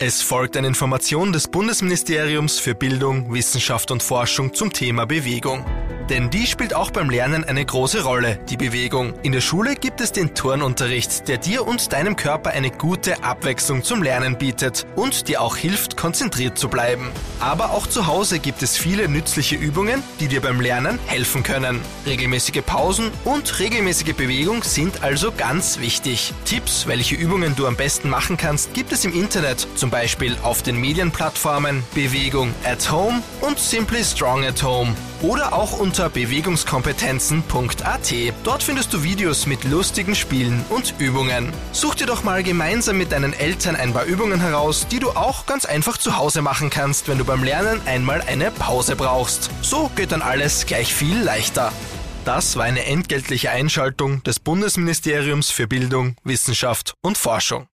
Es folgt eine Information des Bundesministeriums für Bildung, Wissenschaft und Forschung zum Thema Bewegung. Denn die spielt auch beim Lernen eine große Rolle, die Bewegung. In der Schule gibt es den Turnunterricht, der dir und deinem Körper eine gute Abwechslung zum Lernen bietet und dir auch hilft, konzentriert zu bleiben. Aber auch zu Hause gibt es viele nützliche Übungen, die dir beim Lernen helfen können. Regelmäßige Pausen und regelmäßige Bewegung sind also ganz wichtig. Tipps, welche Übungen du am besten machen kannst, gibt es im Internet, zum Beispiel auf den Medienplattformen Bewegung at Home und Simply Strong at Home oder auch unter bewegungskompetenzen.at. Dort findest du Videos mit lustigen Spielen und Übungen. Such dir doch mal gemeinsam mit deinen Eltern ein paar Übungen heraus, die du auch ganz einfach zu Hause machen kannst, wenn du beim Lernen einmal eine Pause brauchst. So geht dann alles gleich viel leichter. Das war eine entgeltliche Einschaltung des Bundesministeriums für Bildung, Wissenschaft und Forschung.